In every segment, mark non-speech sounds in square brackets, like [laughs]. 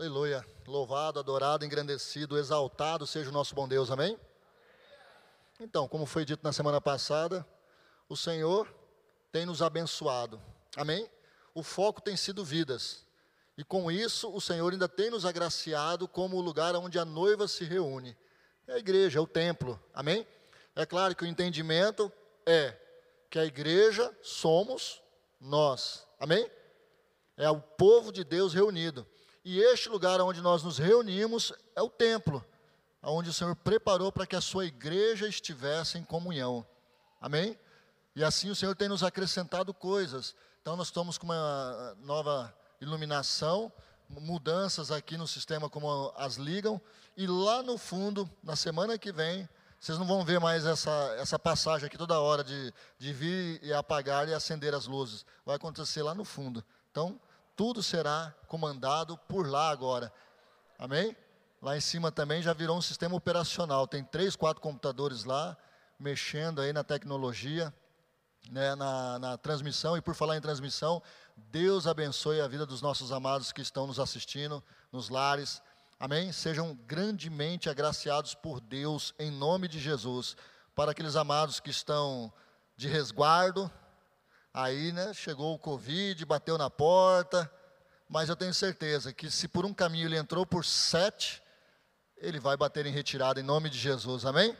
Aleluia. Louvado, adorado, engrandecido, exaltado seja o nosso bom Deus, amém? Então, como foi dito na semana passada, o Senhor tem nos abençoado, amém? O foco tem sido vidas, e com isso o Senhor ainda tem nos agraciado como o lugar onde a noiva se reúne. É a igreja, é o templo, amém? É claro que o entendimento é que a igreja somos nós, amém? É o povo de Deus reunido. E este lugar onde nós nos reunimos é o templo, onde o Senhor preparou para que a sua igreja estivesse em comunhão. Amém? E assim o Senhor tem nos acrescentado coisas. Então nós estamos com uma nova iluminação, mudanças aqui no sistema como as ligam, e lá no fundo, na semana que vem, vocês não vão ver mais essa, essa passagem aqui toda hora de, de vir e apagar e acender as luzes. Vai acontecer lá no fundo. Então, tudo será comandado por lá agora. Amém? Lá em cima também já virou um sistema operacional. Tem três, quatro computadores lá, mexendo aí na tecnologia, né, na, na transmissão. E por falar em transmissão, Deus abençoe a vida dos nossos amados que estão nos assistindo nos lares. Amém? Sejam grandemente agraciados por Deus, em nome de Jesus. Para aqueles amados que estão de resguardo, Aí, né, chegou o Covid, bateu na porta, mas eu tenho certeza que se por um caminho ele entrou por sete, ele vai bater em retirada em nome de Jesus, amém?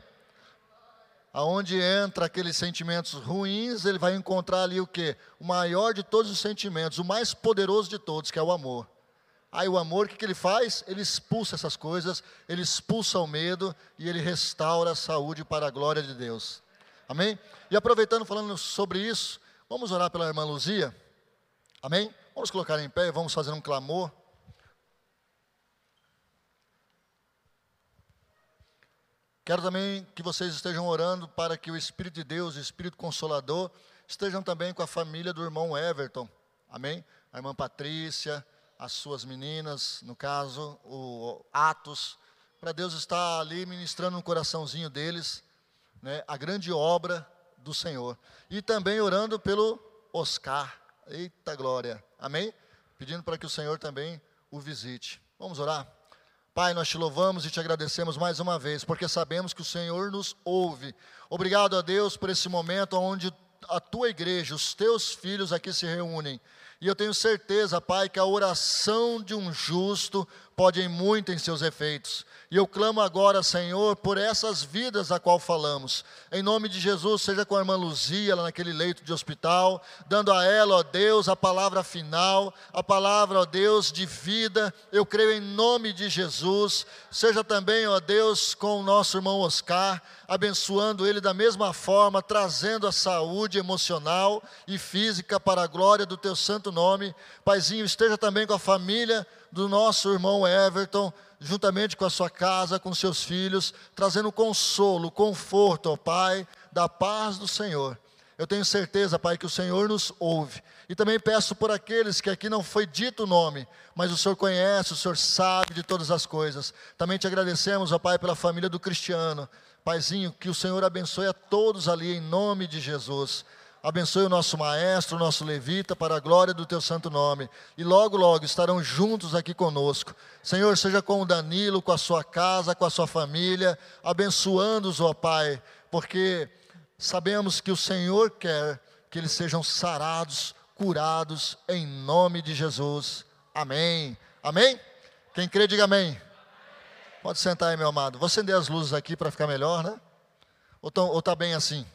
Aonde entra aqueles sentimentos ruins, ele vai encontrar ali o que? O maior de todos os sentimentos, o mais poderoso de todos, que é o amor. Aí o amor, o que, que ele faz? Ele expulsa essas coisas, ele expulsa o medo e ele restaura a saúde para a glória de Deus. Amém? E aproveitando, falando sobre isso, Vamos orar pela irmã Luzia? Amém? Vamos colocar em pé e vamos fazer um clamor. Quero também que vocês estejam orando para que o Espírito de Deus, o Espírito Consolador, estejam também com a família do irmão Everton. Amém? A irmã Patrícia, as suas meninas, no caso, o Atos, para Deus estar ali ministrando no coraçãozinho deles, né, a grande obra do Senhor. E também orando pelo Oscar. Eita glória. Amém? Pedindo para que o Senhor também o visite. Vamos orar? Pai, nós te louvamos e te agradecemos mais uma vez, porque sabemos que o Senhor nos ouve. Obrigado a Deus por esse momento onde a tua igreja, os teus filhos aqui se reúnem. E eu tenho certeza, Pai, que a oração de um justo pode ir muito em seus efeitos. E eu clamo agora, Senhor, por essas vidas a qual falamos. Em nome de Jesus, seja com a irmã Luzia, lá naquele leito de hospital, dando a ela, ó Deus, a palavra final, a palavra, ó Deus, de vida. Eu creio em nome de Jesus. Seja também, ó Deus, com o nosso irmão Oscar, abençoando ele da mesma forma, trazendo a saúde emocional e física para a glória do teu santo nome. Paizinho, esteja também com a família do nosso irmão Everton juntamente com a sua casa, com seus filhos, trazendo consolo, conforto, ó Pai, da paz do Senhor. Eu tenho certeza, Pai, que o Senhor nos ouve. E também peço por aqueles que aqui não foi dito o nome, mas o Senhor conhece, o Senhor sabe de todas as coisas. Também te agradecemos, ó Pai, pela família do Cristiano. Paizinho, que o Senhor abençoe a todos ali em nome de Jesus. Abençoe o nosso maestro, o nosso levita, para a glória do teu santo nome. E logo, logo estarão juntos aqui conosco. Senhor, seja com o Danilo, com a sua casa, com a sua família, abençoando-os, ó Pai, porque sabemos que o Senhor quer que eles sejam sarados, curados, em nome de Jesus. Amém. Amém? Quem crê, diga amém. Pode sentar aí, meu amado. Vou acender as luzes aqui para ficar melhor, né? Ou está bem assim?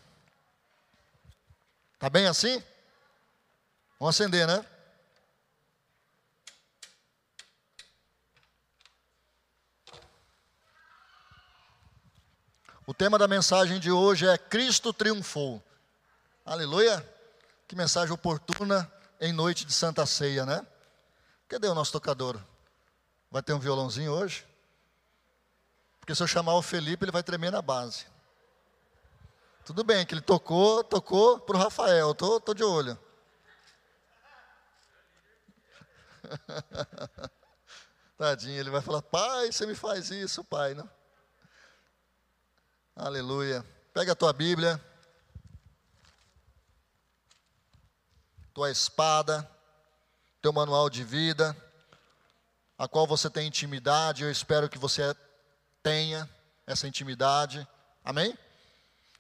Está bem assim? Vamos acender, né? O tema da mensagem de hoje é Cristo triunfou. Aleluia! Que mensagem oportuna em noite de Santa Ceia, né? Cadê o nosso tocador? Vai ter um violãozinho hoje? Porque se eu chamar o Felipe, ele vai tremer na base. Tudo bem que ele tocou, tocou para o Rafael, tô, tô de olho. [laughs] Tadinho, ele vai falar, pai, você me faz isso, pai, não? Aleluia. Pega a tua Bíblia, tua espada, teu manual de vida. a qual você tem intimidade, eu espero que você tenha essa intimidade. Amém?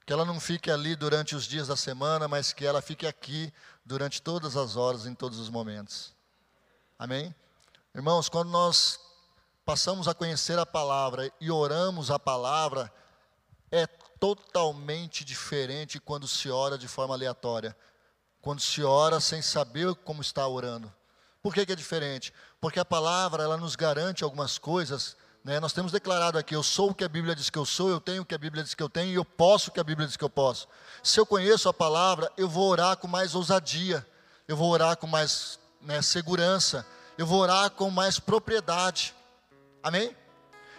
Que ela não fique ali durante os dias da semana, mas que ela fique aqui durante todas as horas, em todos os momentos. Amém? Irmãos, quando nós passamos a conhecer a palavra e oramos a palavra, é totalmente diferente quando se ora de forma aleatória. Quando se ora sem saber como está orando. Por que, que é diferente? Porque a palavra ela nos garante algumas coisas. Né? Nós temos declarado aqui: eu sou o que a Bíblia diz que eu sou, eu tenho o que a Bíblia diz que eu tenho e eu posso o que a Bíblia diz que eu posso. Se eu conheço a palavra, eu vou orar com mais ousadia, eu vou orar com mais né, segurança, eu vou orar com mais propriedade. Amém?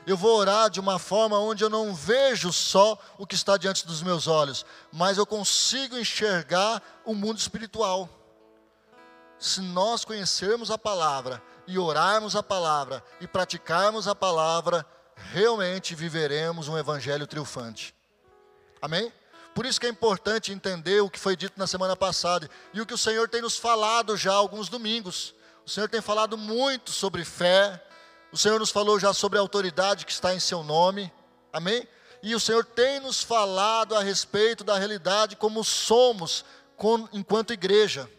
Eu vou orar de uma forma onde eu não vejo só o que está diante dos meus olhos, mas eu consigo enxergar o mundo espiritual se nós conhecermos a palavra e orarmos a palavra e praticarmos a palavra, realmente viveremos um evangelho triunfante. Amém? Por isso que é importante entender o que foi dito na semana passada e o que o Senhor tem nos falado já alguns domingos. O Senhor tem falado muito sobre fé, o Senhor nos falou já sobre a autoridade que está em seu nome. Amém? E o Senhor tem nos falado a respeito da realidade como somos enquanto igreja.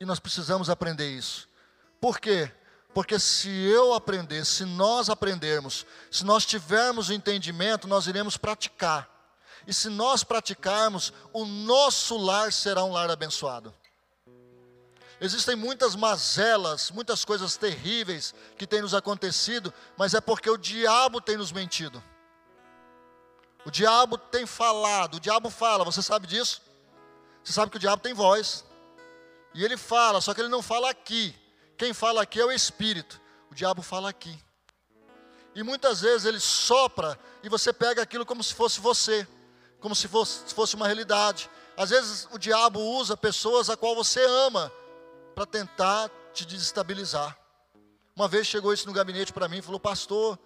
E nós precisamos aprender isso. Por quê? Porque se eu aprender, se nós aprendermos, se nós tivermos o entendimento, nós iremos praticar. E se nós praticarmos, o nosso lar será um lar abençoado. Existem muitas mazelas, muitas coisas terríveis que têm nos acontecido, mas é porque o diabo tem nos mentido. O diabo tem falado, o diabo fala, você sabe disso? Você sabe que o diabo tem voz. E ele fala, só que ele não fala aqui. Quem fala aqui é o Espírito. O diabo fala aqui. E muitas vezes ele sopra e você pega aquilo como se fosse você, como se fosse, fosse uma realidade. Às vezes o diabo usa pessoas a qual você ama para tentar te desestabilizar. Uma vez chegou isso no gabinete para mim e falou, pastor,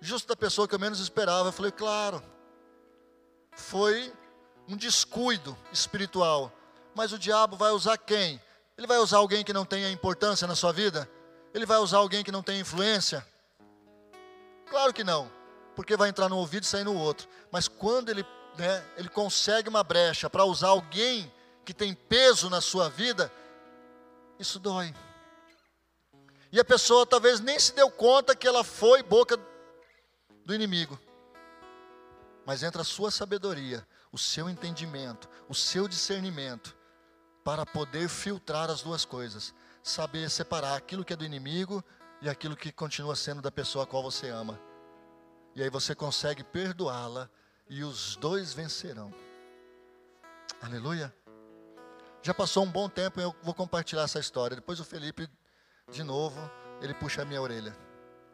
justo da pessoa que eu menos esperava. Eu falei, claro, foi um descuido espiritual. Mas o diabo vai usar quem? Ele vai usar alguém que não tenha importância na sua vida? Ele vai usar alguém que não tem influência? Claro que não, porque vai entrar no ouvido e sair no outro. Mas quando ele, né, ele consegue uma brecha para usar alguém que tem peso na sua vida, isso dói. E a pessoa talvez nem se deu conta que ela foi boca do inimigo. Mas entra a sua sabedoria, o seu entendimento, o seu discernimento para poder filtrar as duas coisas, saber separar aquilo que é do inimigo e aquilo que continua sendo da pessoa a qual você ama. E aí você consegue perdoá-la e os dois vencerão. Aleluia. Já passou um bom tempo e eu vou compartilhar essa história. Depois o Felipe, de novo, ele puxa a minha orelha.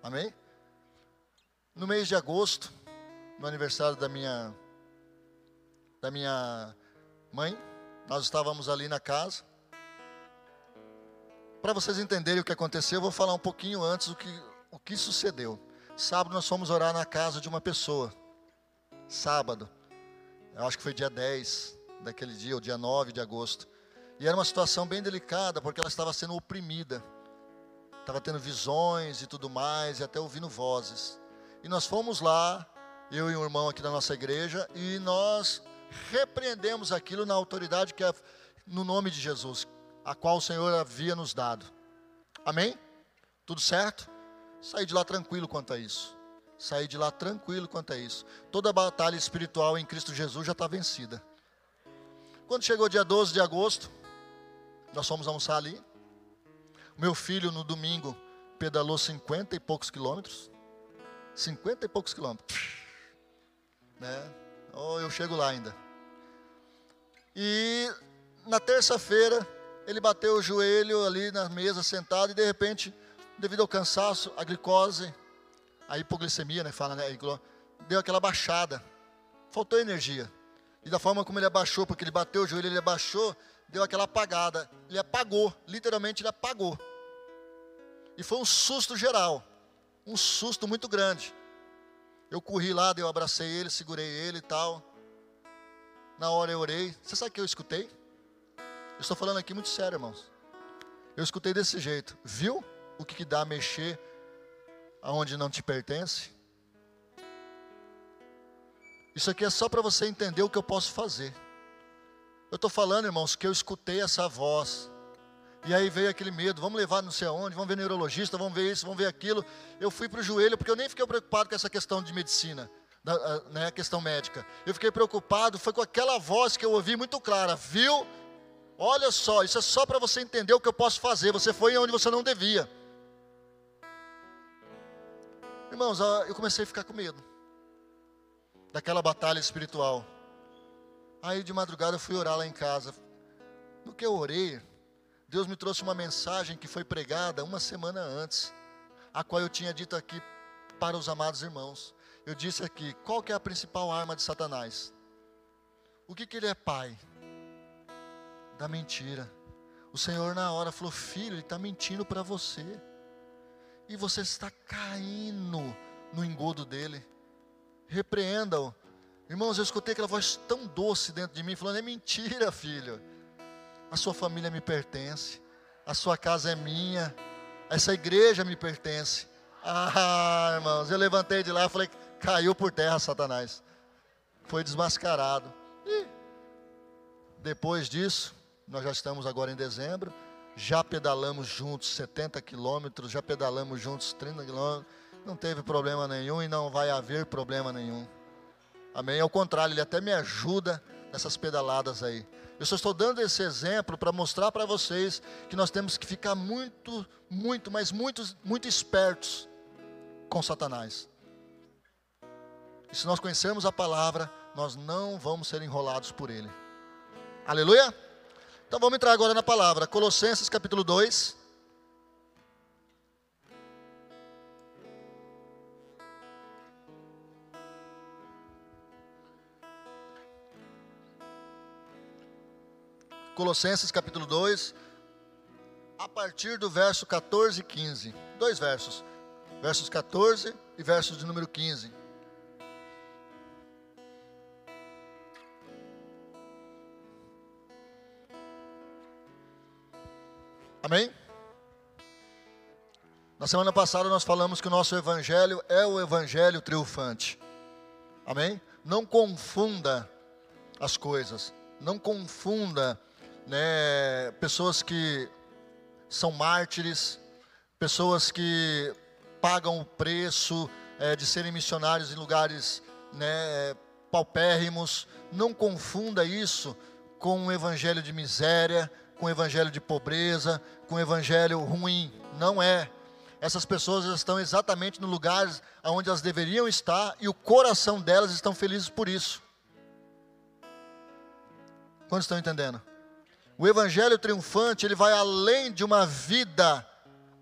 Amém? No mês de agosto, no aniversário da minha da minha mãe, nós estávamos ali na casa. Para vocês entenderem o que aconteceu, eu vou falar um pouquinho antes o que, o que sucedeu. Sábado nós fomos orar na casa de uma pessoa. Sábado. Eu acho que foi dia 10 daquele dia, ou dia 9 de agosto. E era uma situação bem delicada, porque ela estava sendo oprimida. Estava tendo visões e tudo mais, e até ouvindo vozes. E nós fomos lá, eu e um irmão aqui da nossa igreja, e nós repreendemos aquilo na autoridade que é no nome de Jesus, a qual o Senhor havia nos dado. Amém? Tudo certo? Saí de lá tranquilo quanto a isso. Saí de lá tranquilo quanto a isso. Toda batalha espiritual em Cristo Jesus já está vencida. Quando chegou dia 12 de agosto, nós fomos almoçar ali. O meu filho, no domingo, pedalou 50 e poucos quilômetros. 50 e poucos quilômetros. Né? Oh, eu chego lá ainda. E na terça-feira, ele bateu o joelho ali na mesa, sentado, e de repente, devido ao cansaço, a glicose, a hipoglicemia, né, fala, né, deu aquela baixada. Faltou energia. E da forma como ele abaixou, porque ele bateu o joelho, ele abaixou, deu aquela apagada. Ele apagou, literalmente ele apagou. E foi um susto geral, um susto muito grande. Eu corri lá, eu abracei ele, segurei ele e tal. Na hora eu orei. Você sabe o que eu escutei? Eu estou falando aqui muito sério, irmãos. Eu escutei desse jeito. Viu o que, que dá mexer aonde não te pertence? Isso aqui é só para você entender o que eu posso fazer. Eu estou falando, irmãos, que eu escutei essa voz. E aí veio aquele medo, vamos levar não sei aonde, vamos ver neurologista, vamos ver isso, vamos ver aquilo. Eu fui para o joelho, porque eu nem fiquei preocupado com essa questão de medicina, da, né, questão médica. Eu fiquei preocupado, foi com aquela voz que eu ouvi muito clara, viu? Olha só, isso é só para você entender o que eu posso fazer. Você foi onde você não devia. Irmãos, eu comecei a ficar com medo daquela batalha espiritual. Aí de madrugada eu fui orar lá em casa. No que eu orei, Deus me trouxe uma mensagem que foi pregada uma semana antes, a qual eu tinha dito aqui para os amados irmãos. Eu disse aqui, qual que é a principal arma de Satanás? O que, que ele é pai? Da mentira. O Senhor na hora falou, filho, ele está mentindo para você. E você está caindo no engodo dele. Repreenda-o. Irmãos, eu escutei aquela voz tão doce dentro de mim, falando: é mentira, filho. A sua família me pertence, a sua casa é minha, essa igreja me pertence. Ah, irmãos, eu levantei de lá e falei: caiu por terra, Satanás. Foi desmascarado. E depois disso, nós já estamos agora em dezembro, já pedalamos juntos 70 quilômetros, já pedalamos juntos 30 quilômetros não teve problema nenhum e não vai haver problema nenhum. Amém? Ao contrário, ele até me ajuda nessas pedaladas aí. Eu só estou dando esse exemplo para mostrar para vocês que nós temos que ficar muito, muito, mas muito, muito espertos com Satanás. E se nós conhecermos a palavra, nós não vamos ser enrolados por ele. Aleluia? Então vamos entrar agora na palavra. Colossenses capítulo 2. Colossenses capítulo 2, a partir do verso 14 e 15. Dois versos. Versos 14 e versos de número 15. Amém? Na semana passada nós falamos que o nosso evangelho é o evangelho triunfante. Amém? Não confunda as coisas. Não confunda né, pessoas que são mártires, pessoas que pagam o preço é, de serem missionários em lugares né, paupérrimos. Não confunda isso com um evangelho de miséria, com um evangelho de pobreza, com um evangelho ruim. Não é. Essas pessoas estão exatamente no lugar onde elas deveriam estar e o coração delas estão felizes por isso. Quantos estão entendendo? O evangelho triunfante, ele vai além de uma vida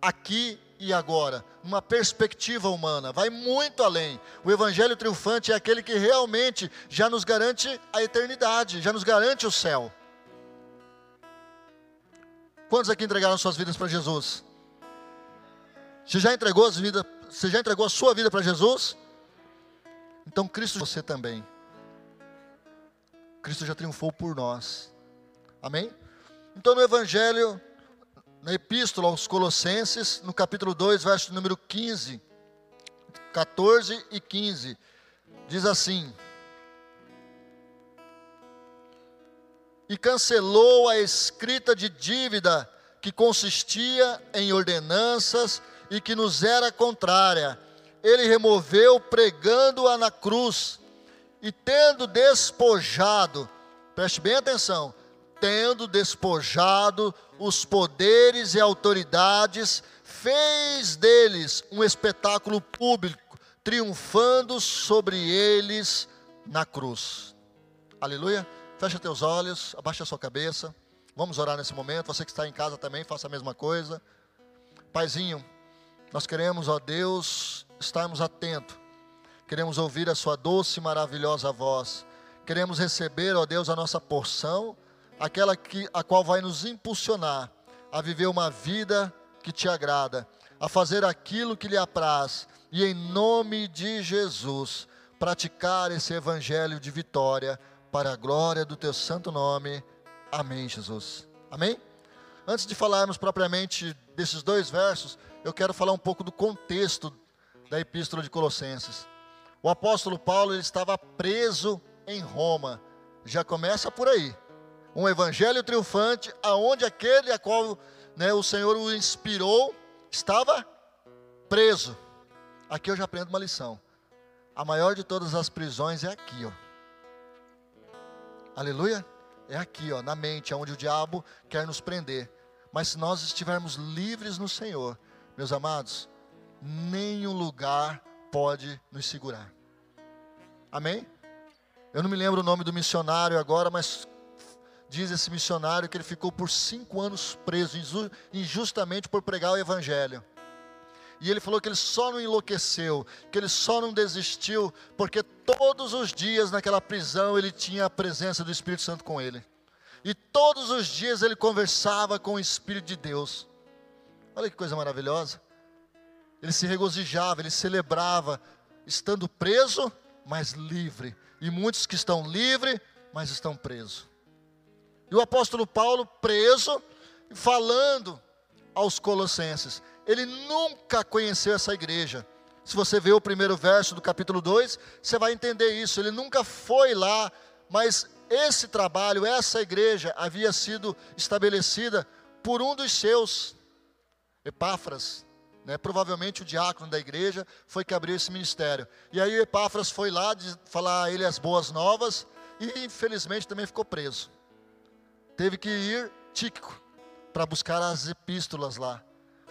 aqui e agora, uma perspectiva humana, vai muito além. O evangelho triunfante é aquele que realmente já nos garante a eternidade, já nos garante o céu. Quantos aqui entregaram suas vidas para Jesus? Você já entregou as vidas, você já entregou a sua vida para Jesus? Então Cristo você também. Cristo já triunfou por nós. Amém? Então, no Evangelho, na Epístola aos Colossenses, no capítulo 2, verso número 15, 14 e 15, diz assim: E cancelou a escrita de dívida que consistia em ordenanças e que nos era contrária. Ele removeu pregando-a na cruz e tendo despojado, preste bem atenção, tendo despojado os poderes e autoridades, fez deles um espetáculo público, triunfando sobre eles na cruz. Aleluia. Fecha teus olhos, abaixa a sua cabeça. Vamos orar nesse momento. Você que está em casa também, faça a mesma coisa. Paizinho, nós queremos, ó Deus, estarmos atentos. Queremos ouvir a sua doce e maravilhosa voz. Queremos receber, ó Deus, a nossa porção aquela que, a qual vai nos impulsionar a viver uma vida que te agrada, a fazer aquilo que lhe apraz, e em nome de Jesus, praticar esse evangelho de vitória para a glória do teu santo nome. Amém, Jesus. Amém? Antes de falarmos propriamente desses dois versos, eu quero falar um pouco do contexto da Epístola de Colossenses. O apóstolo Paulo ele estava preso em Roma. Já começa por aí. Um evangelho triunfante, aonde aquele a qual né, o Senhor o inspirou estava preso. Aqui eu já aprendo uma lição. A maior de todas as prisões é aqui, ó. Aleluia? É aqui, ó, na mente, onde o diabo quer nos prender. Mas se nós estivermos livres no Senhor, meus amados, nenhum lugar pode nos segurar. Amém? Eu não me lembro o nome do missionário agora, mas diz esse missionário que ele ficou por cinco anos preso, injustamente por pregar o Evangelho. E ele falou que ele só não enlouqueceu, que ele só não desistiu, porque todos os dias naquela prisão ele tinha a presença do Espírito Santo com ele. E todos os dias ele conversava com o Espírito de Deus. Olha que coisa maravilhosa. Ele se regozijava, ele celebrava, estando preso, mas livre. E muitos que estão livres, mas estão presos. E o apóstolo Paulo, preso, falando aos colossenses, ele nunca conheceu essa igreja. Se você ver o primeiro verso do capítulo 2, você vai entender isso. Ele nunca foi lá, mas esse trabalho, essa igreja havia sido estabelecida por um dos seus, Epáfras, né, provavelmente o diácono da igreja, foi que abriu esse ministério. E aí Epáfras foi lá falar a ele as boas novas e infelizmente também ficou preso. Teve que ir Tíquico para buscar as epístolas lá.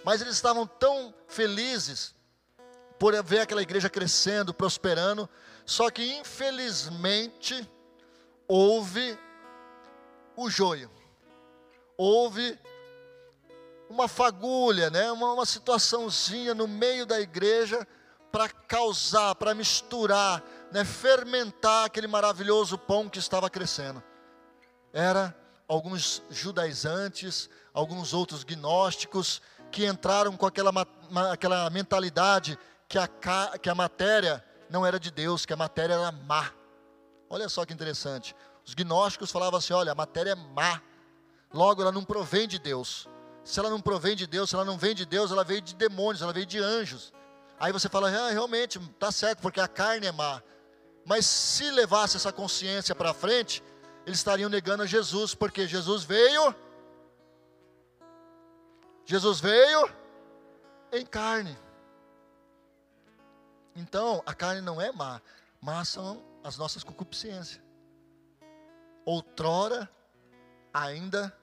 Mas eles estavam tão felizes por ver aquela igreja crescendo, prosperando, só que infelizmente houve o joio. Houve uma fagulha, né? uma, uma situaçãozinha no meio da igreja para causar, para misturar, né? fermentar aquele maravilhoso pão que estava crescendo. Era alguns judaizantes, alguns outros gnósticos que entraram com aquela, aquela mentalidade que a, que a matéria não era de Deus, que a matéria era má. Olha só que interessante. Os gnósticos falavam assim: olha, a matéria é má, logo ela não provém de Deus. Se ela não provém de Deus, se ela não vem de Deus, ela veio de demônios, ela veio de anjos. Aí você fala, ah, realmente, está certo, porque a carne é má. Mas se levasse essa consciência para frente, eles estariam negando a Jesus, porque Jesus veio, Jesus veio em carne. Então, a carne não é má, mas são as nossas concupiscências. Outrora, ainda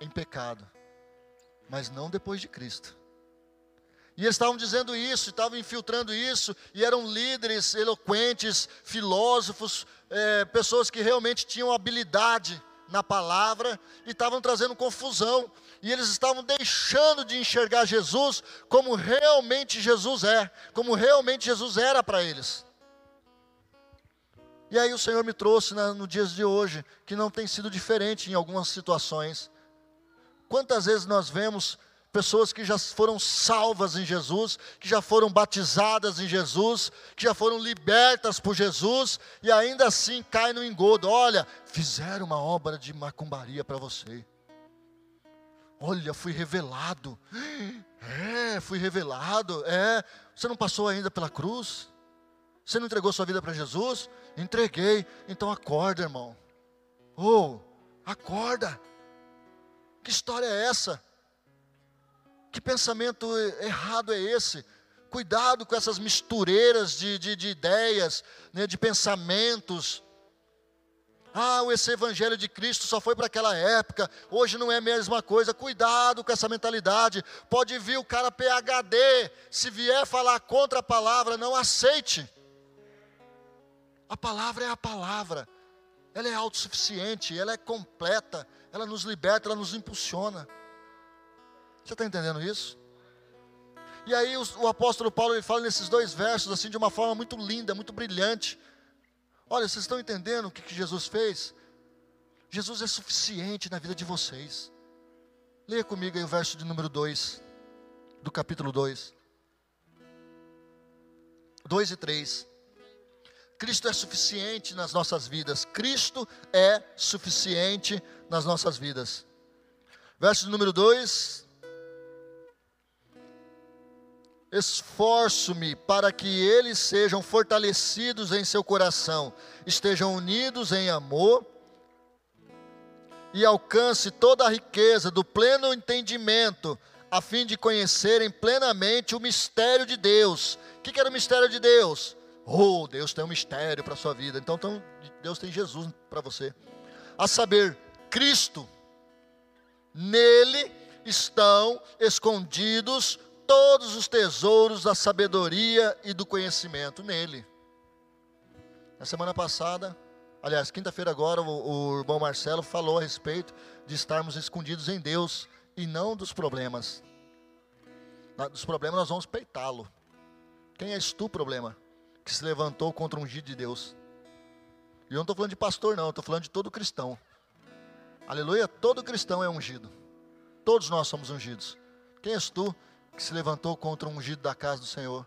em pecado mas não depois de Cristo. E eles estavam dizendo isso, estavam infiltrando isso, e eram líderes eloquentes, filósofos, é, pessoas que realmente tinham habilidade na palavra, e estavam trazendo confusão, e eles estavam deixando de enxergar Jesus como realmente Jesus é, como realmente Jesus era para eles. E aí o Senhor me trouxe na, no dias de hoje, que não tem sido diferente em algumas situações. Quantas vezes nós vemos pessoas que já foram salvas em Jesus, que já foram batizadas em Jesus, que já foram libertas por Jesus e ainda assim caem no engodo. Olha, fizeram uma obra de macumbaria para você. Olha, fui revelado. É, fui revelado. É, você não passou ainda pela cruz? Você não entregou sua vida para Jesus? Entreguei. Então acorda, irmão. Oh, acorda. Que história é essa? Que pensamento errado é esse? Cuidado com essas mistureiras de, de, de ideias, né, de pensamentos. Ah, esse evangelho de Cristo só foi para aquela época, hoje não é a mesma coisa. Cuidado com essa mentalidade. Pode vir o cara PhD, se vier falar contra a palavra, não aceite. A palavra é a palavra, ela é autossuficiente, ela é completa, ela nos liberta, ela nos impulsiona. Você está entendendo isso? E aí o, o, apóstolo Paulo ele fala nesses dois versos assim de uma forma muito linda, muito brilhante. Olha, vocês estão entendendo o que, que Jesus fez? Jesus é suficiente na vida de vocês. Leia comigo aí o verso de número 2, do capítulo 2. 2 e 3. Cristo é suficiente nas nossas vidas. Cristo é suficiente nas nossas vidas. Verso número 2. Esforço-me para que eles sejam fortalecidos em seu coração, estejam unidos em amor e alcance toda a riqueza do pleno entendimento, a fim de conhecerem plenamente o mistério de Deus. O que era o mistério de Deus? Oh, Deus tem um mistério para a sua vida. Então, então Deus tem Jesus para você. A saber, Cristo. Nele estão escondidos todos os tesouros da sabedoria e do conhecimento. Nele. Na semana passada, aliás, quinta-feira agora, o, o irmão Marcelo falou a respeito de estarmos escondidos em Deus e não dos problemas. Dos problemas nós vamos peitá-lo. Quem és tu, problema, que se levantou contra um ungido de Deus? E eu não estou falando de pastor, não, estou falando de todo cristão. Aleluia, todo cristão é ungido. Todos nós somos ungidos. Quem és tu que se levantou contra o ungido da casa do Senhor?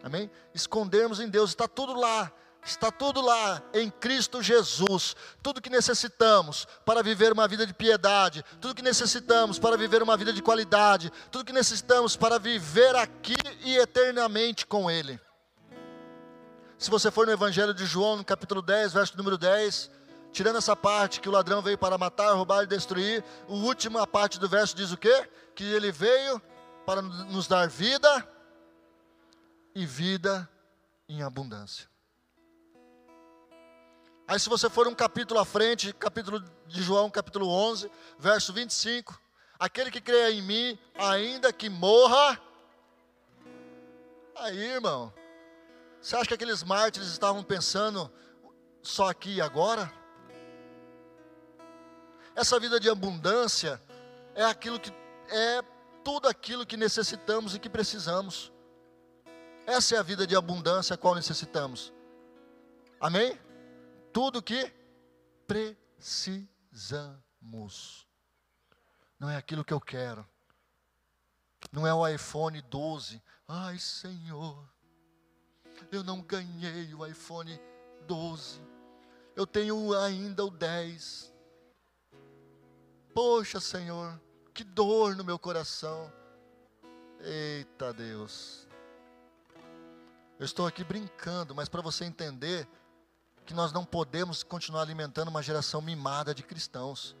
Amém? Escondermos em Deus, está tudo lá. Está tudo lá em Cristo Jesus. Tudo que necessitamos para viver uma vida de piedade, tudo que necessitamos para viver uma vida de qualidade, tudo que necessitamos para viver aqui e eternamente com Ele. Se você for no Evangelho de João, no capítulo 10, verso número 10, tirando essa parte que o ladrão veio para matar, roubar e destruir, a última parte do verso diz o quê? Que ele veio para nos dar vida e vida em abundância. Aí, se você for um capítulo à frente, capítulo de João, capítulo 11, verso 25: Aquele que crê em mim, ainda que morra. Aí, irmão, você acha que aqueles mártires estavam pensando só aqui e agora? Essa vida de abundância é aquilo que é tudo aquilo que necessitamos e que precisamos. Essa é a vida de abundância a qual necessitamos. Amém? tudo que precisamos. Não é aquilo que eu quero. Não é o iPhone 12. Ai, Senhor, eu não ganhei o iPhone 12. Eu tenho ainda o 10. Poxa, Senhor, que dor no meu coração. Eita Deus. Eu estou aqui brincando, mas para você entender que nós não podemos continuar alimentando uma geração mimada de cristãos.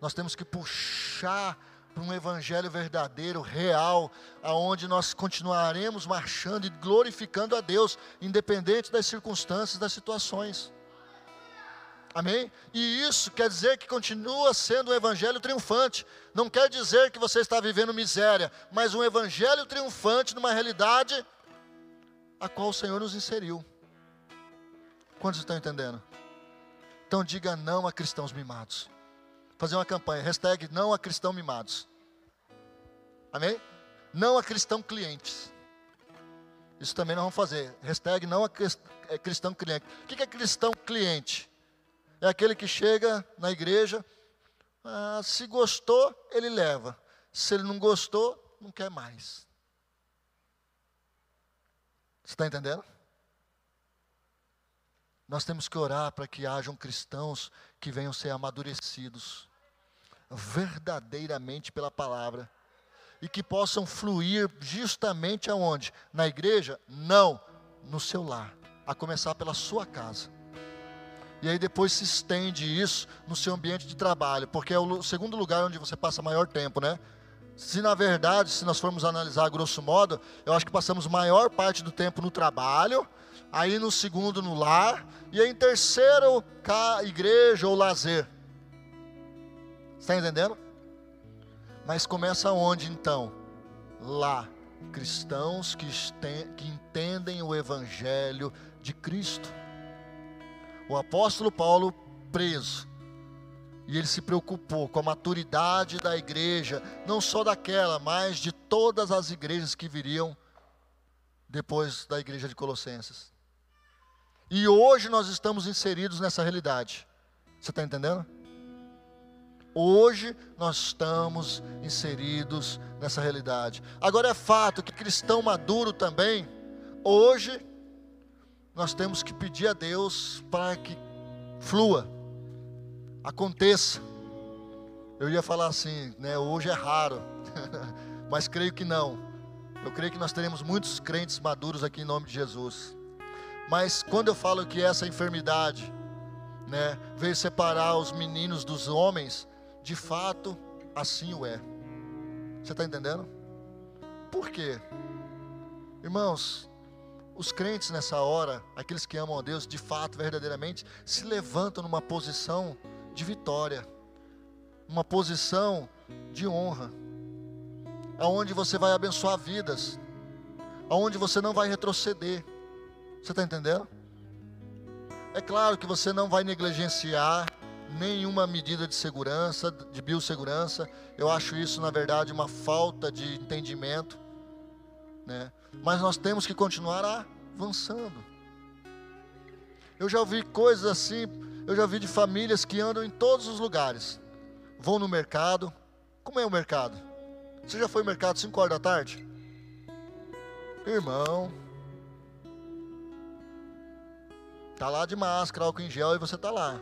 Nós temos que puxar para um evangelho verdadeiro, real, aonde nós continuaremos marchando e glorificando a Deus, independente das circunstâncias, das situações. Amém? E isso quer dizer que continua sendo um evangelho triunfante. Não quer dizer que você está vivendo miséria, mas um evangelho triunfante numa realidade a qual o Senhor nos inseriu. Quantos estão entendendo? Então diga não a cristãos mimados. Fazer uma campanha, hashtag não a cristão mimados. Amém? Não a cristão clientes. Isso também nós vamos fazer. Hashtag não a é cristão cliente. O que é cristão cliente? É aquele que chega na igreja, ah, se gostou, ele leva. Se ele não gostou, não quer mais. Você está entendendo? Nós temos que orar para que hajam cristãos que venham ser amadurecidos verdadeiramente pela palavra e que possam fluir justamente aonde? Na igreja? Não, no seu lar, a começar pela sua casa. E aí depois se estende isso no seu ambiente de trabalho, porque é o segundo lugar onde você passa maior tempo, né? Se na verdade, se nós formos analisar grosso modo, eu acho que passamos maior parte do tempo no trabalho, aí no segundo no lar, e aí em terceiro, cá, igreja ou lazer. Está entendendo? Mas começa onde então? Lá, cristãos que, que entendem o Evangelho de Cristo. O apóstolo Paulo preso, e ele se preocupou com a maturidade da igreja, não só daquela, mas de todas as igrejas que viriam depois da igreja de Colossenses. E hoje nós estamos inseridos nessa realidade. Você está entendendo? Hoje nós estamos inseridos nessa realidade. Agora é fato que cristão maduro também, hoje nós temos que pedir a Deus para que flua, aconteça. Eu ia falar assim, né? Hoje é raro, [laughs] mas creio que não. Eu creio que nós teremos muitos crentes maduros aqui em nome de Jesus. Mas quando eu falo que essa enfermidade, né, veio separar os meninos dos homens, de fato, assim o é. Você está entendendo? Por quê? Irmãos, os crentes nessa hora, aqueles que amam a Deus de fato, verdadeiramente, se levantam numa posição de vitória, uma posição de honra, aonde você vai abençoar vidas, aonde você não vai retroceder. Você está entendendo? É claro que você não vai negligenciar nenhuma medida de segurança, de biossegurança. Eu acho isso, na verdade, uma falta de entendimento. Né? Mas nós temos que continuar avançando. Eu já ouvi coisas assim, eu já vi de famílias que andam em todos os lugares. Vão no mercado. Como é o mercado? Você já foi no mercado 5 horas da tarde? Irmão, tá lá de máscara, álcool em gel e você tá lá.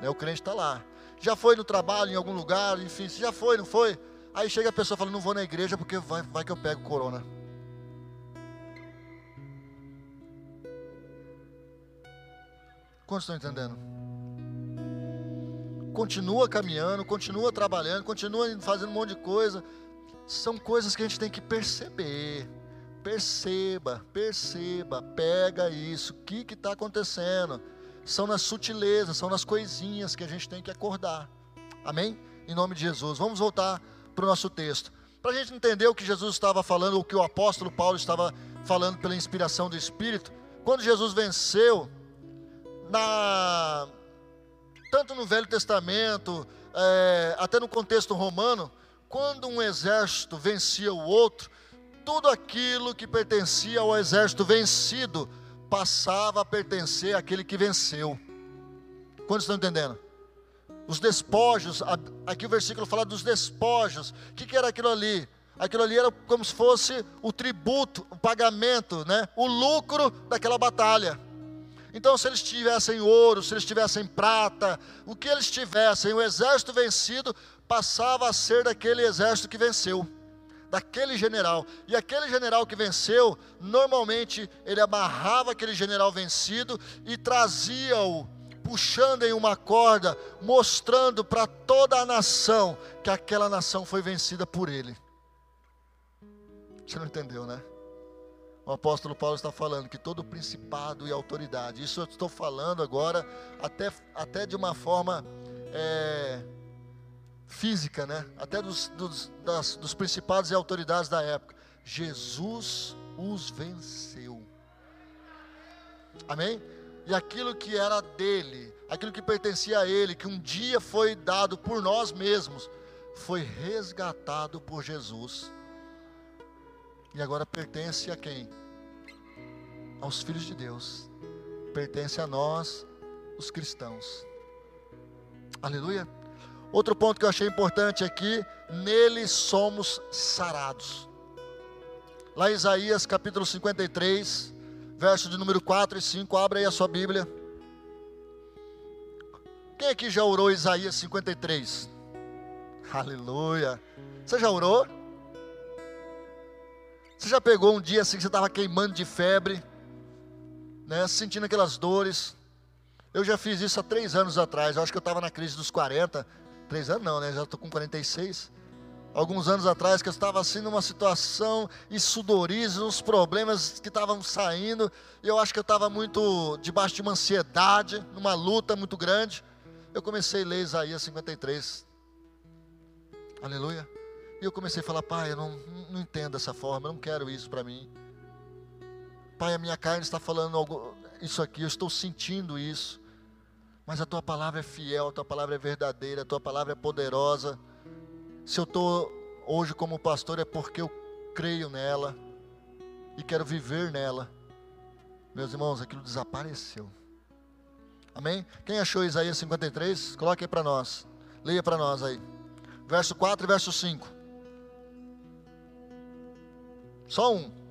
Né? O crente está lá. Já foi no trabalho, em algum lugar, enfim, já foi, não foi? Aí chega a pessoa e fala, não vou na igreja porque vai, vai que eu pego corona. Quantos estão entendendo? Continua caminhando, continua trabalhando, continua fazendo um monte de coisa. São coisas que a gente tem que perceber. Perceba, perceba, pega isso. O que está acontecendo? São nas sutilezas, são nas coisinhas que a gente tem que acordar. Amém? Em nome de Jesus. Vamos voltar para o nosso texto. Para a gente entender o que Jesus estava falando, o que o apóstolo Paulo estava falando pela inspiração do Espírito. Quando Jesus venceu na, tanto no Velho Testamento, é, até no contexto romano, quando um exército vencia o outro, tudo aquilo que pertencia ao exército vencido passava a pertencer àquele que venceu. Quantos estão entendendo? Os despojos, aqui o versículo fala dos despojos. O que, que era aquilo ali? Aquilo ali era como se fosse o tributo, o pagamento, né? o lucro daquela batalha. Então, se eles tivessem ouro, se eles tivessem prata, o que eles tivessem, o exército vencido passava a ser daquele exército que venceu, daquele general. E aquele general que venceu, normalmente ele amarrava aquele general vencido e trazia-o puxando em uma corda, mostrando para toda a nação que aquela nação foi vencida por ele. Você não entendeu, né? O apóstolo Paulo está falando que todo principado e autoridade, isso eu estou falando agora até, até de uma forma é, física, né? até dos, dos, das, dos principados e autoridades da época. Jesus os venceu. Amém? E aquilo que era dele, aquilo que pertencia a ele, que um dia foi dado por nós mesmos, foi resgatado por Jesus e agora pertence a quem? Aos filhos de Deus. Pertence a nós, os cristãos. Aleluia. Outro ponto que eu achei importante aqui, nele somos sarados. Lá em Isaías capítulo 53, verso de número 4 e 5, abre aí a sua Bíblia. Quem aqui já orou Isaías 53? Aleluia. Você já orou? Você já pegou um dia assim que você estava queimando de febre, né, sentindo aquelas dores? Eu já fiz isso há três anos atrás. Eu acho que eu estava na crise dos 40. Três anos não, né? Já estou com 46. Alguns anos atrás, que eu estava assim numa situação e sudorizo, uns problemas que estavam saindo. E eu acho que eu estava muito debaixo de uma ansiedade, numa luta muito grande. Eu comecei a ler Isaías 53. Aleluia. E eu comecei a falar, pai, eu não, não entendo dessa forma, eu não quero isso para mim. Pai, a minha carne está falando algo, isso aqui, eu estou sentindo isso. Mas a tua palavra é fiel, a tua palavra é verdadeira, a tua palavra é poderosa. Se eu estou hoje como pastor é porque eu creio nela e quero viver nela. Meus irmãos, aquilo desapareceu. Amém? Quem achou Isaías 53? Coloque aí para nós. Leia para nós aí. Verso 4 e verso 5. Só um.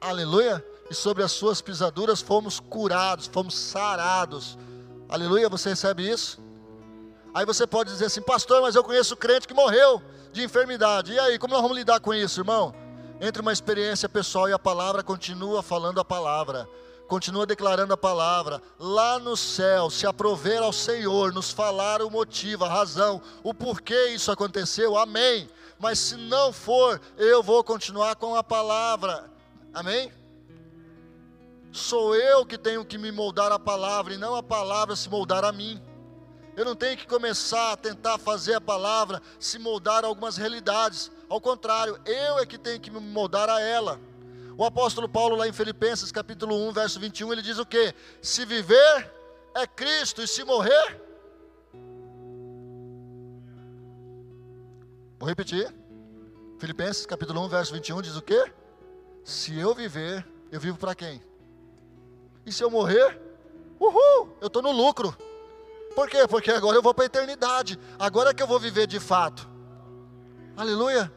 Aleluia. E sobre as suas pisaduras fomos curados, fomos sarados. Aleluia. Você recebe isso? Aí você pode dizer assim, pastor, mas eu conheço crente que morreu de enfermidade. E aí, como nós vamos lidar com isso, irmão? Entre uma experiência pessoal e a palavra, continua falando a palavra continua declarando a palavra, lá no céu, se aprover ao Senhor, nos falar o motivo, a razão, o porquê isso aconteceu, amém. Mas se não for, eu vou continuar com a palavra, amém? Sou eu que tenho que me moldar a palavra e não a palavra se moldar a mim. Eu não tenho que começar a tentar fazer a palavra se moldar a algumas realidades. Ao contrário, eu é que tenho que me moldar a ela. O apóstolo Paulo, lá em Filipenses capítulo 1, verso 21, ele diz o que? Se viver é Cristo, e se morrer. Vou repetir. Filipenses capítulo 1, verso 21 diz o que? Se eu viver, eu vivo para quem? E se eu morrer? Uhul, eu estou no lucro. Por quê? Porque agora eu vou para a eternidade. Agora é que eu vou viver de fato. Aleluia.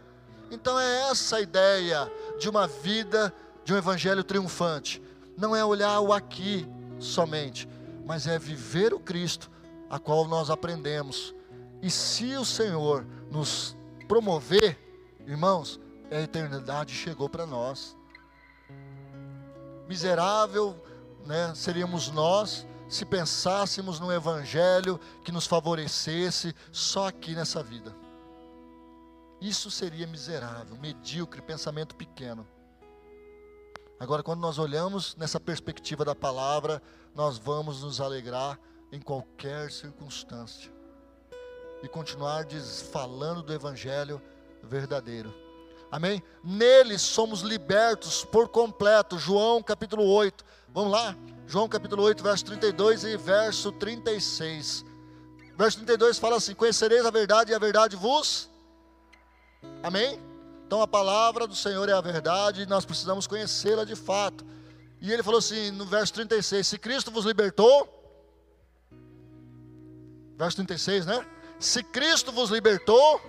Então é essa a ideia de uma vida de um evangelho triunfante. Não é olhar o aqui somente, mas é viver o Cristo a qual nós aprendemos. E se o Senhor nos promover, irmãos, a eternidade chegou para nós. Miserável, né, seríamos nós se pensássemos no evangelho que nos favorecesse só aqui nessa vida. Isso seria miserável, medíocre, pensamento pequeno. Agora, quando nós olhamos nessa perspectiva da palavra, nós vamos nos alegrar em qualquer circunstância e continuar falando do Evangelho verdadeiro. Amém? Nele somos libertos por completo. João capítulo 8. Vamos lá? João capítulo 8, verso 32 e verso 36. Verso 32 fala assim: Conhecereis a verdade e a verdade vos Amém? Então a palavra do Senhor é a verdade e nós precisamos conhecê-la de fato. E ele falou assim no verso 36: Se Cristo vos libertou, verso 36, né? Se Cristo vos libertou,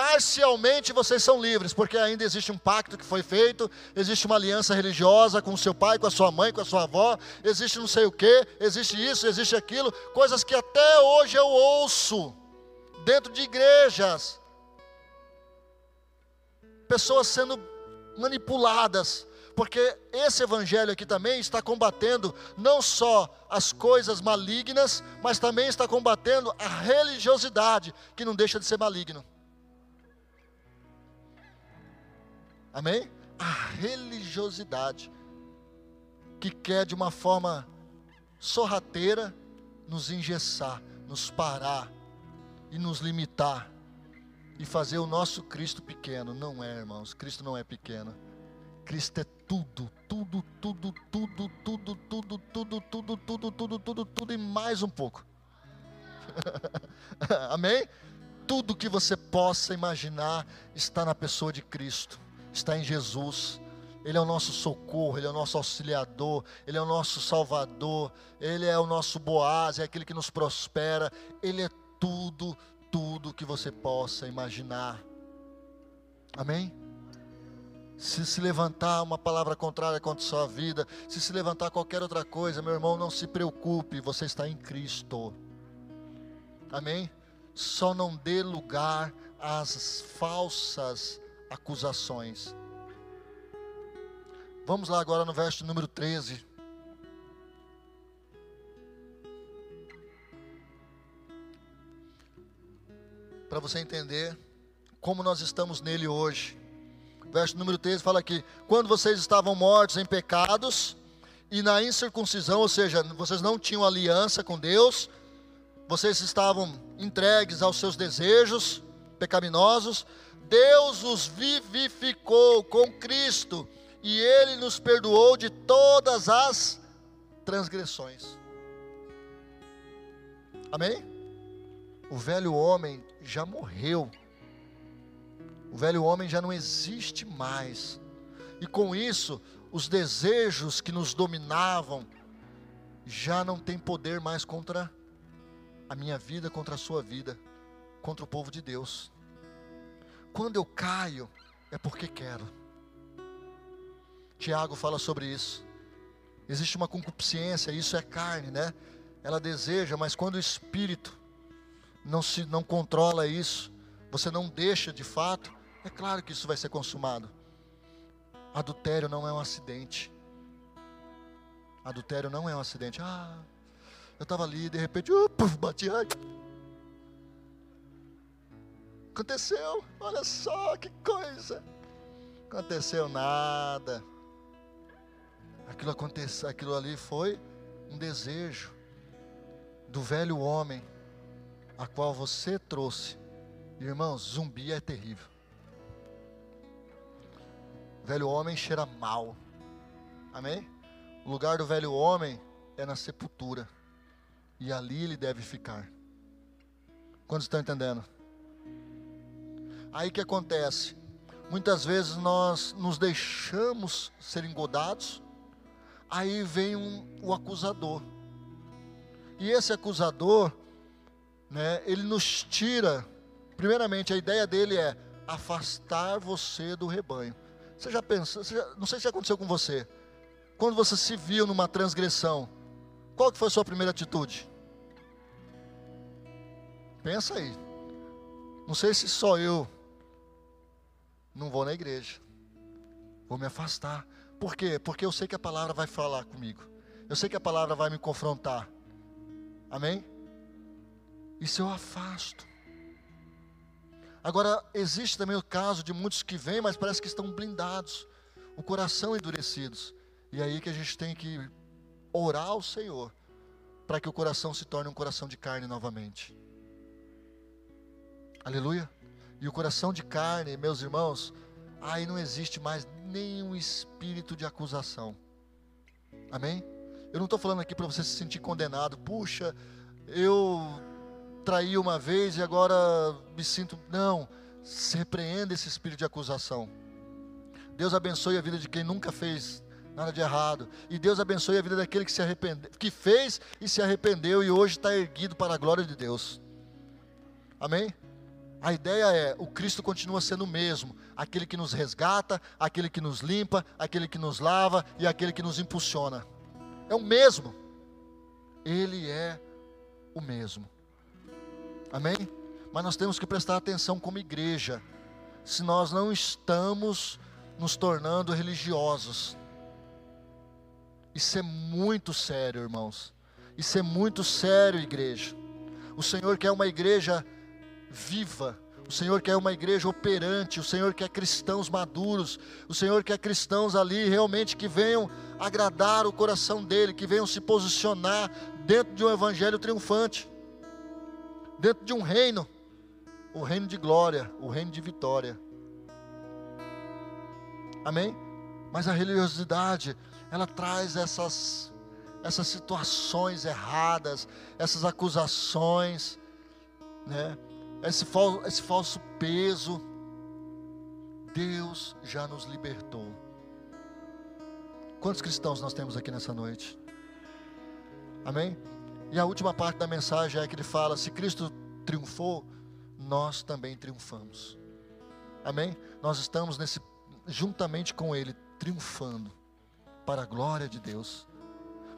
parcialmente vocês são livres, porque ainda existe um pacto que foi feito, existe uma aliança religiosa com o seu pai, com a sua mãe, com a sua avó, existe não sei o que, existe isso, existe aquilo, coisas que até hoje eu ouço dentro de igrejas pessoas sendo manipuladas, porque esse evangelho aqui também está combatendo não só as coisas malignas, mas também está combatendo a religiosidade, que não deixa de ser maligno. Amém? A religiosidade, que quer de uma forma sorrateira nos engessar, nos parar e nos limitar e fazer o nosso Cristo pequeno. Não é, irmãos. Cristo não é pequeno. Cristo é tudo, tudo, tudo, tudo, tudo, tudo, tudo, tudo, tudo, tudo, tudo, tudo e mais um pouco. Amém? Tudo que você possa imaginar está na pessoa de Cristo, está em Jesus. Ele é o nosso socorro, Ele é o nosso auxiliador, Ele é o nosso salvador, Ele é o nosso Boaz, é aquele que nos prospera, Ele é tudo, tudo que você possa imaginar. Amém? Se se levantar uma palavra contrária contra a sua vida, se se levantar qualquer outra coisa, meu irmão, não se preocupe, você está em Cristo. Amém? Só não dê lugar às falsas acusações. Vamos lá agora no verso número 13. para você entender como nós estamos nele hoje. Verso número 13 fala aqui: quando vocês estavam mortos em pecados e na incircuncisão, ou seja, vocês não tinham aliança com Deus, vocês estavam entregues aos seus desejos pecaminosos, Deus os vivificou com Cristo e Ele nos perdoou de todas as transgressões. Amém? O velho homem já morreu. O velho homem já não existe mais. E com isso, os desejos que nos dominavam já não têm poder mais contra a minha vida, contra a sua vida, contra o povo de Deus. Quando eu caio, é porque quero. Tiago fala sobre isso. Existe uma concupiscência, isso é carne, né? Ela deseja, mas quando o espírito não se não controla isso, você não deixa de fato, é claro que isso vai ser consumado. Adultério não é um acidente. Adultério não é um acidente. Ah, eu estava ali, de repente, uh, bati. Ai. Aconteceu, olha só que coisa. Aconteceu nada. Aquilo aconteceu, aquilo ali foi um desejo do velho homem a qual você trouxe. Irmãos, zumbi é terrível. Velho homem cheira mal. Amém? O lugar do velho homem é na sepultura. E ali ele deve ficar. Quantos estão entendendo? Aí que acontece? Muitas vezes nós nos deixamos ser engodados, aí vem um, o acusador. E esse acusador, né, ele nos tira, primeiramente a ideia dele é afastar você do rebanho. Você já pensou, você já, não sei se aconteceu com você, quando você se viu numa transgressão, qual que foi a sua primeira atitude? Pensa aí. Não sei se só eu não vou na igreja. Vou me afastar. Por quê? Porque eu sei que a palavra vai falar comigo. Eu sei que a palavra vai me confrontar. Amém? Isso eu afasto. Agora, existe também o caso de muitos que vêm, mas parece que estão blindados, o coração endurecidos. E é aí que a gente tem que orar ao Senhor, para que o coração se torne um coração de carne novamente. Aleluia. E o coração de carne, meus irmãos, aí não existe mais nenhum espírito de acusação. Amém? Eu não estou falando aqui para você se sentir condenado. Puxa, eu traí uma vez e agora me sinto. Não. Se repreenda esse espírito de acusação. Deus abençoe a vida de quem nunca fez nada de errado. E Deus abençoe a vida daquele que se arrependeu, que fez e se arrependeu e hoje está erguido para a glória de Deus. Amém? A ideia é: o Cristo continua sendo o mesmo, aquele que nos resgata, aquele que nos limpa, aquele que nos lava e aquele que nos impulsiona. É o mesmo. Ele é o mesmo. Amém? Mas nós temos que prestar atenção como igreja, se nós não estamos nos tornando religiosos. Isso é muito sério, irmãos. Isso é muito sério, igreja. O Senhor quer uma igreja viva. O Senhor quer uma igreja operante, o Senhor quer cristãos maduros, o Senhor quer cristãos ali realmente que venham agradar o coração dele, que venham se posicionar dentro de um evangelho triunfante, dentro de um reino, o reino de glória, o reino de vitória. Amém? Mas a religiosidade, ela traz essas essas situações erradas, essas acusações, né? Esse, fal, esse falso peso, Deus já nos libertou. Quantos cristãos nós temos aqui nessa noite? Amém? E a última parte da mensagem é que ele fala: se Cristo triunfou, nós também triunfamos. Amém? Nós estamos nesse juntamente com ele triunfando para a glória de Deus.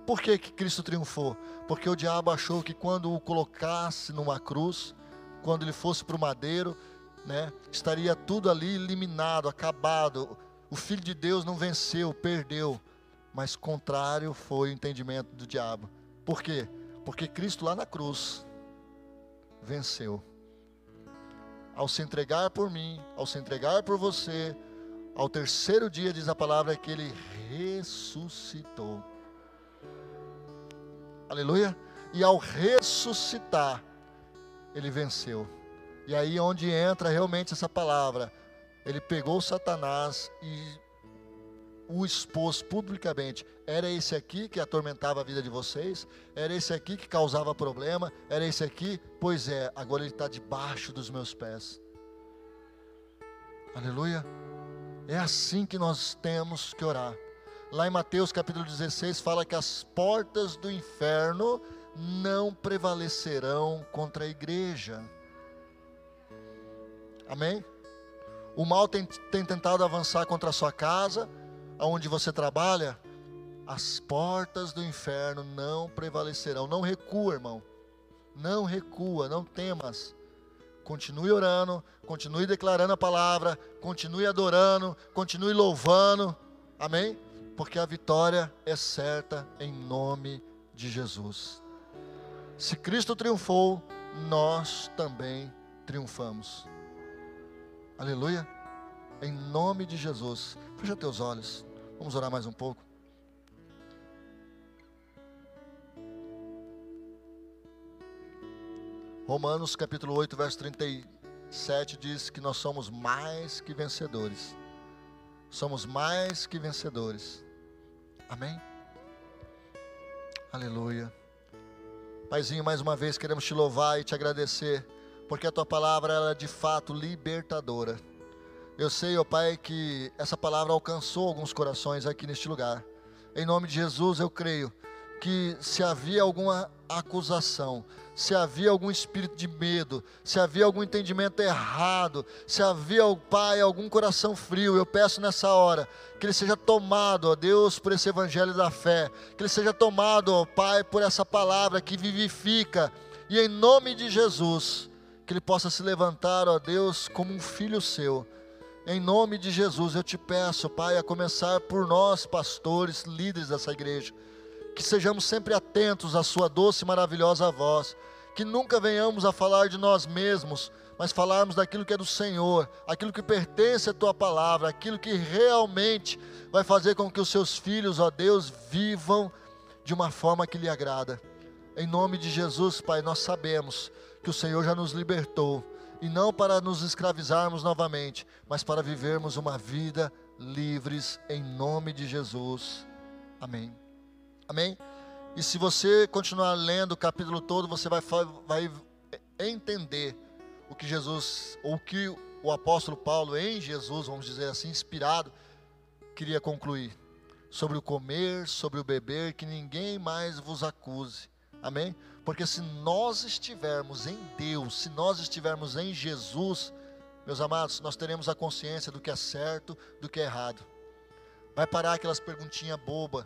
Por que, que Cristo triunfou? Porque o diabo achou que quando o colocasse numa cruz, quando ele fosse para o madeiro, né, estaria tudo ali eliminado, acabado. O Filho de Deus não venceu, perdeu, mas contrário foi o entendimento do diabo. Por quê? Porque Cristo lá na cruz venceu. Ao se entregar por mim, ao se entregar por você, ao terceiro dia, diz a palavra, que ele ressuscitou. Aleluia. E ao ressuscitar, ele venceu. E aí onde entra realmente essa palavra, ele pegou Satanás e o expôs publicamente. Era esse aqui que atormentava a vida de vocês? Era esse aqui que causava problema? Era esse aqui? Pois é, agora ele está debaixo dos meus pés. Aleluia. É assim que nós temos que orar. Lá em Mateus capítulo 16 fala que as portas do inferno não prevalecerão contra a igreja. Amém? O mal tem, tem tentado avançar contra a sua casa, aonde você trabalha, as portas do inferno não prevalecerão. Não recua, irmão. Não recua, não temas. Continue orando, continue declarando a palavra, continue adorando, continue louvando. Amém? Porque a vitória é certa em nome de Jesus. Se Cristo triunfou, nós também triunfamos. Aleluia. Em nome de Jesus. Fecha teus olhos. Vamos orar mais um pouco. Romanos capítulo 8, verso 37 diz que nós somos mais que vencedores. Somos mais que vencedores. Amém? Aleluia. Paizinho, mais uma vez queremos te louvar e te agradecer, porque a tua palavra ela é de fato libertadora. Eu sei, ó Pai, que essa palavra alcançou alguns corações aqui neste lugar. Em nome de Jesus, eu creio que se havia alguma acusação, se havia algum espírito de medo, se havia algum entendimento errado, se havia, ó Pai, algum coração frio, eu peço nessa hora que ele seja tomado, ó Deus, por esse evangelho da fé, que ele seja tomado, ó Pai, por essa palavra que vivifica, e em nome de Jesus, que ele possa se levantar, ó Deus, como um filho seu. Em nome de Jesus, eu te peço, Pai, a começar por nós, pastores, líderes dessa igreja que sejamos sempre atentos à Sua doce e maravilhosa voz, que nunca venhamos a falar de nós mesmos, mas falarmos daquilo que é do Senhor, aquilo que pertence à Tua palavra, aquilo que realmente vai fazer com que os Seus filhos, ó Deus, vivam de uma forma que lhe agrada. Em nome de Jesus, Pai, nós sabemos que o Senhor já nos libertou, e não para nos escravizarmos novamente, mas para vivermos uma vida livres, em nome de Jesus. Amém. Amém? E se você continuar lendo o capítulo todo, você vai, vai entender o que Jesus, ou o que o apóstolo Paulo, em Jesus, vamos dizer assim, inspirado, queria concluir. Sobre o comer, sobre o beber, que ninguém mais vos acuse. Amém? Porque se nós estivermos em Deus, se nós estivermos em Jesus, meus amados, nós teremos a consciência do que é certo, do que é errado. Vai parar aquelas perguntinhas bobas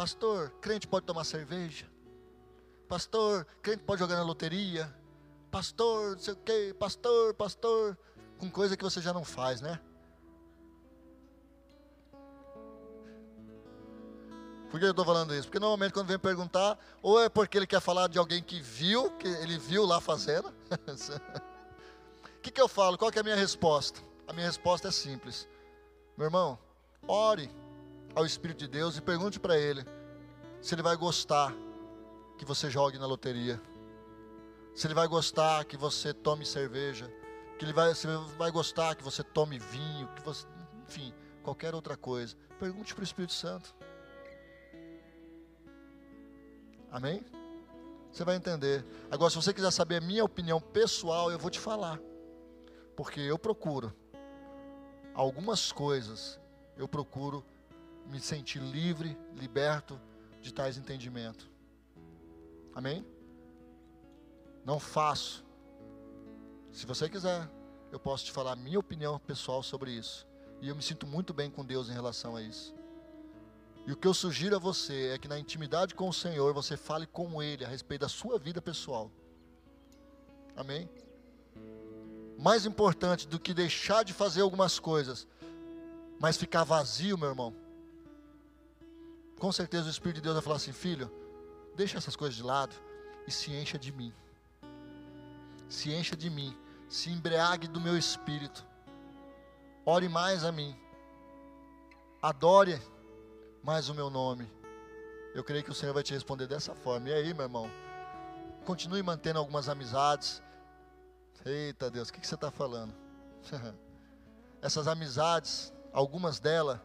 Pastor, crente pode tomar cerveja? Pastor, crente pode jogar na loteria? Pastor, não sei o quê, pastor, pastor, com coisa que você já não faz, né? Por que eu estou falando isso? Porque normalmente quando vem perguntar, ou é porque ele quer falar de alguém que viu, que ele viu lá fazendo. O [laughs] que, que eu falo? Qual é a minha resposta? A minha resposta é simples. Meu irmão, ore ao Espírito de Deus e pergunte para Ele se Ele vai gostar que você jogue na loteria, se Ele vai gostar que você tome cerveja, que Ele vai, se ele vai gostar que você tome vinho, que você, enfim, qualquer outra coisa. Pergunte para o Espírito Santo. Amém? Você vai entender. Agora, se você quiser saber a minha opinião pessoal, eu vou te falar. Porque eu procuro algumas coisas, eu procuro me sentir livre, liberto de tais entendimentos. Amém? Não faço. Se você quiser, eu posso te falar a minha opinião pessoal sobre isso. E eu me sinto muito bem com Deus em relação a isso. E o que eu sugiro a você é que na intimidade com o Senhor você fale com Ele a respeito da sua vida pessoal. Amém? Mais importante do que deixar de fazer algumas coisas, mas ficar vazio, meu irmão, com certeza o Espírito de Deus vai falar assim: filho, deixa essas coisas de lado e se encha de mim. Se encha de mim, se embriague do meu espírito. Ore mais a mim. Adore mais o meu nome. Eu creio que o Senhor vai te responder dessa forma. E aí, meu irmão? Continue mantendo algumas amizades. Eita Deus, o que, que você está falando? [laughs] Essas amizades, algumas delas,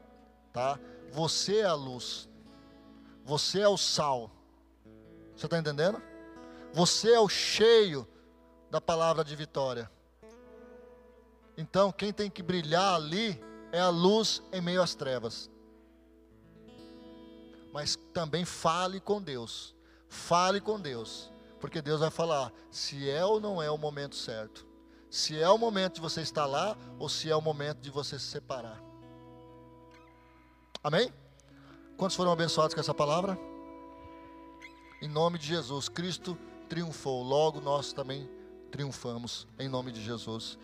tá? Você é a luz. Você é o sal. Você está entendendo? Você é o cheio da palavra de vitória. Então, quem tem que brilhar ali é a luz em meio às trevas. Mas também fale com Deus. Fale com Deus. Porque Deus vai falar se é ou não é o momento certo. Se é o momento de você estar lá ou se é o momento de você se separar. Amém? Quantos foram abençoados com essa palavra? Em nome de Jesus, Cristo triunfou, logo nós também triunfamos, em nome de Jesus.